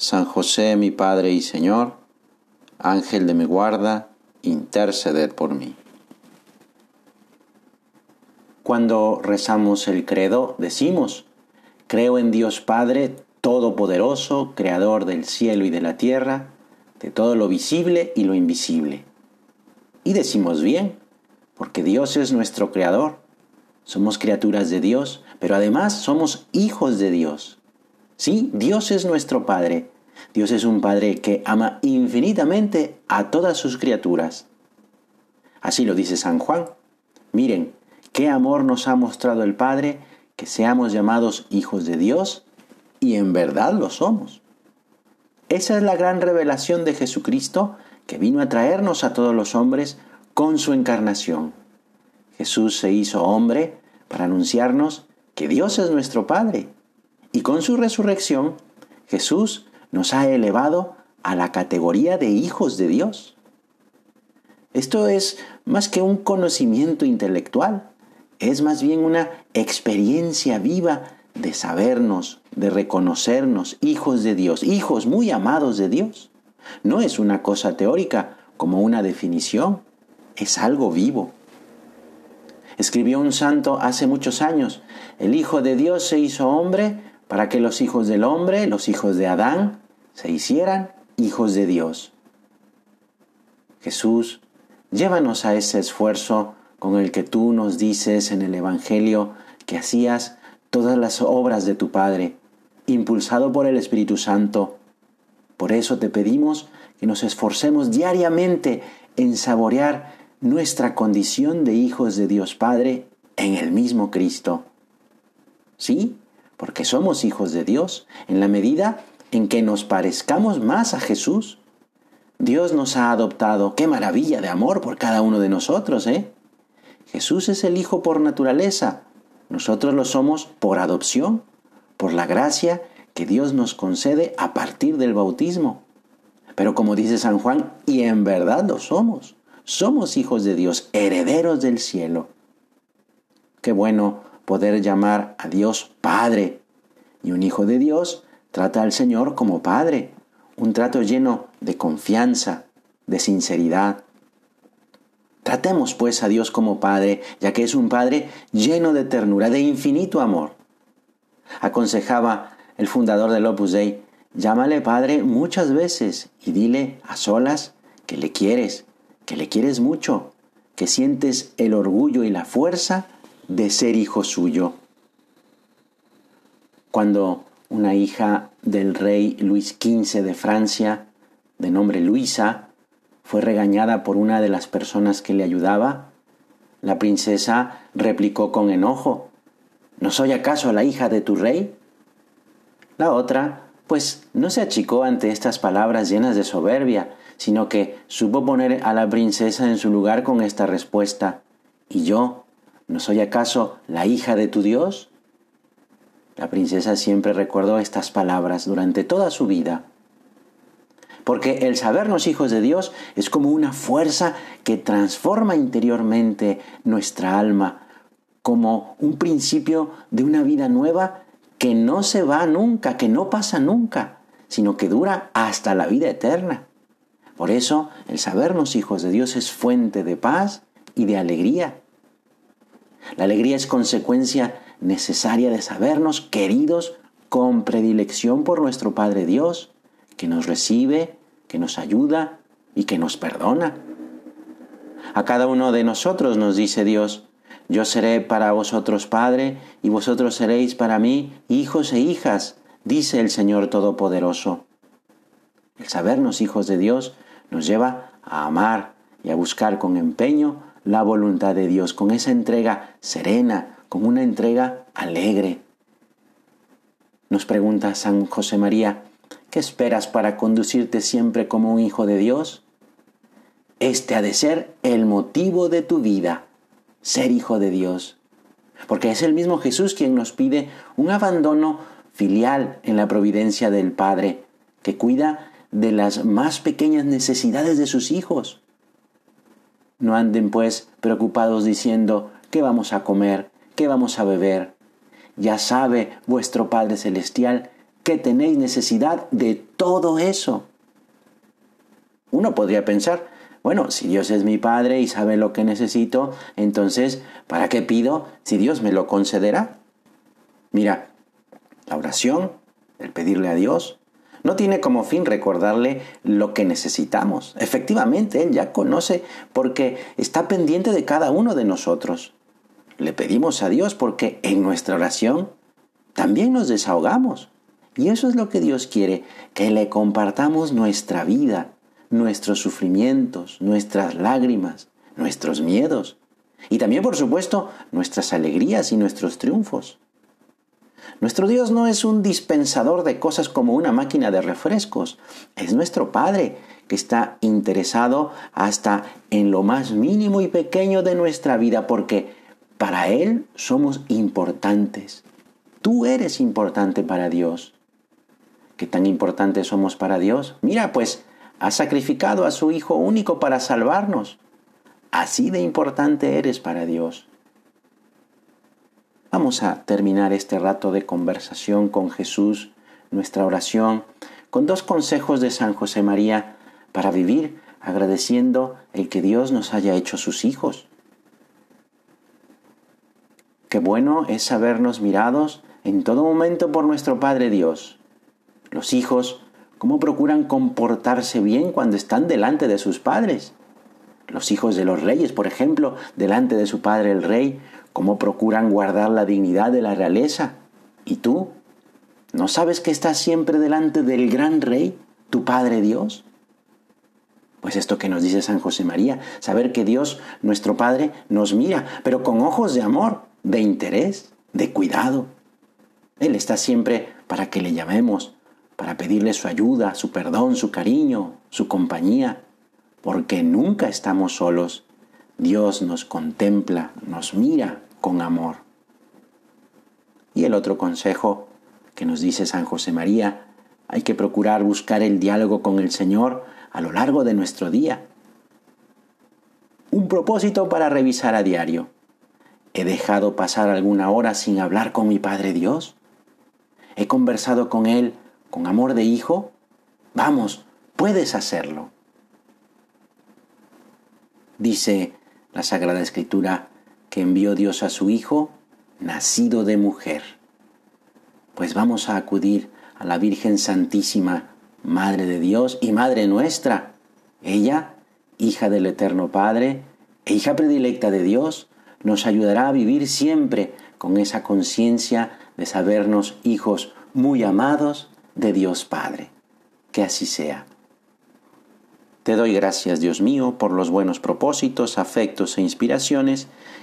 San José, mi Padre y Señor, Ángel de mi guarda, interceded por mí. Cuando rezamos el credo, decimos, creo en Dios Padre Todopoderoso, Creador del cielo y de la tierra, de todo lo visible y lo invisible. Y decimos bien, porque Dios es nuestro Creador. Somos criaturas de Dios, pero además somos hijos de Dios. Sí, Dios es nuestro Padre. Dios es un Padre que ama infinitamente a todas sus criaturas. Así lo dice San Juan. Miren, qué amor nos ha mostrado el Padre que seamos llamados hijos de Dios y en verdad lo somos. Esa es la gran revelación de Jesucristo que vino a traernos a todos los hombres con su encarnación. Jesús se hizo hombre para anunciarnos que Dios es nuestro Padre y con su resurrección, Jesús nos ha elevado a la categoría de hijos de Dios. Esto es más que un conocimiento intelectual, es más bien una experiencia viva de sabernos, de reconocernos hijos de Dios, hijos muy amados de Dios. No es una cosa teórica como una definición, es algo vivo. Escribió un santo hace muchos años, el Hijo de Dios se hizo hombre para que los hijos del hombre, los hijos de Adán, se hicieran hijos de Dios. Jesús, llévanos a ese esfuerzo con el que tú nos dices en el Evangelio que hacías todas las obras de tu Padre, impulsado por el Espíritu Santo. Por eso te pedimos que nos esforcemos diariamente en saborear nuestra condición de hijos de Dios Padre en el mismo Cristo. ¿Sí? Porque somos hijos de Dios, en la medida en que nos parezcamos más a Jesús. Dios nos ha adoptado. Qué maravilla de amor por cada uno de nosotros, ¿eh? Jesús es el Hijo por naturaleza. Nosotros lo somos por adopción, por la gracia que Dios nos concede a partir del bautismo. Pero como dice San Juan, y en verdad lo somos. Somos hijos de Dios, herederos del cielo. Qué bueno poder llamar a Dios Padre. Y un hijo de Dios trata al Señor como Padre, un trato lleno de confianza, de sinceridad. Tratemos pues a Dios como Padre, ya que es un Padre lleno de ternura, de infinito amor. Aconsejaba el fundador del Opus Dei, llámale Padre muchas veces y dile a solas que le quieres, que le quieres mucho, que sientes el orgullo y la fuerza de ser hijo suyo. Cuando una hija del rey Luis XV de Francia, de nombre Luisa, fue regañada por una de las personas que le ayudaba, la princesa replicó con enojo, ¿No soy acaso la hija de tu rey? La otra, pues no se achicó ante estas palabras llenas de soberbia, sino que supo poner a la princesa en su lugar con esta respuesta, ¿y yo, ¿No soy acaso la hija de tu Dios? La princesa siempre recordó estas palabras durante toda su vida. Porque el sabernos hijos de Dios es como una fuerza que transforma interiormente nuestra alma, como un principio de una vida nueva que no se va nunca, que no pasa nunca, sino que dura hasta la vida eterna. Por eso el sabernos hijos de Dios es fuente de paz y de alegría. La alegría es consecuencia necesaria de sabernos queridos con predilección por nuestro Padre Dios, que nos recibe, que nos ayuda y que nos perdona. A cada uno de nosotros nos dice Dios, yo seré para vosotros Padre y vosotros seréis para mí hijos e hijas, dice el Señor Todopoderoso. El sabernos hijos de Dios nos lleva a amar y a buscar con empeño la voluntad de Dios, con esa entrega serena, con una entrega alegre. Nos pregunta San José María, ¿Qué esperas para conducirte siempre como un hijo de Dios? Este ha de ser el motivo de tu vida, ser hijo de Dios. Porque es el mismo Jesús quien nos pide un abandono filial en la providencia del Padre, que cuida de las más pequeñas necesidades de sus hijos. No anden pues preocupados diciendo, ¿qué vamos a comer? ¿Qué vamos a beber? Ya sabe vuestro Padre Celestial que tenéis necesidad de todo eso. Uno podría pensar, bueno, si Dios es mi Padre y sabe lo que necesito, entonces, ¿para qué pido si Dios me lo concederá? Mira, la oración, el pedirle a Dios, no tiene como fin recordarle lo que necesitamos. Efectivamente, Él ya conoce porque está pendiente de cada uno de nosotros. Le pedimos a Dios porque en nuestra oración también nos desahogamos. Y eso es lo que Dios quiere, que le compartamos nuestra vida, nuestros sufrimientos, nuestras lágrimas, nuestros miedos. Y también, por supuesto, nuestras alegrías y nuestros triunfos. Nuestro Dios no es un dispensador de cosas como una máquina de refrescos, es nuestro Padre que está interesado hasta en lo más mínimo y pequeño de nuestra vida porque para Él somos importantes. Tú eres importante para Dios. ¿Qué tan importantes somos para Dios? Mira, pues ha sacrificado a su Hijo único para salvarnos. Así de importante eres para Dios. Vamos a terminar este rato de conversación con Jesús, nuestra oración, con dos consejos de San José María para vivir agradeciendo el que Dios nos haya hecho sus hijos. Qué bueno es sabernos mirados en todo momento por nuestro Padre Dios. Los hijos, ¿cómo procuran comportarse bien cuando están delante de sus padres? Los hijos de los reyes, por ejemplo, delante de su padre el rey, cómo procuran guardar la dignidad de la realeza. ¿Y tú? ¿No sabes que estás siempre delante del gran rey, tu Padre Dios? Pues esto que nos dice San José María, saber que Dios, nuestro Padre, nos mira, pero con ojos de amor, de interés, de cuidado. Él está siempre para que le llamemos, para pedirle su ayuda, su perdón, su cariño, su compañía, porque nunca estamos solos. Dios nos contempla, nos mira con amor. Y el otro consejo que nos dice San José María, hay que procurar buscar el diálogo con el Señor a lo largo de nuestro día. Un propósito para revisar a diario. ¿He dejado pasar alguna hora sin hablar con mi Padre Dios? ¿He conversado con Él con amor de hijo? Vamos, puedes hacerlo. Dice la Sagrada Escritura que envió Dios a su Hijo, nacido de mujer. Pues vamos a acudir a la Virgen Santísima, Madre de Dios y Madre nuestra. Ella, hija del Eterno Padre e hija predilecta de Dios, nos ayudará a vivir siempre con esa conciencia de sabernos hijos muy amados de Dios Padre. Que así sea. Te doy gracias, Dios mío, por los buenos propósitos, afectos e inspiraciones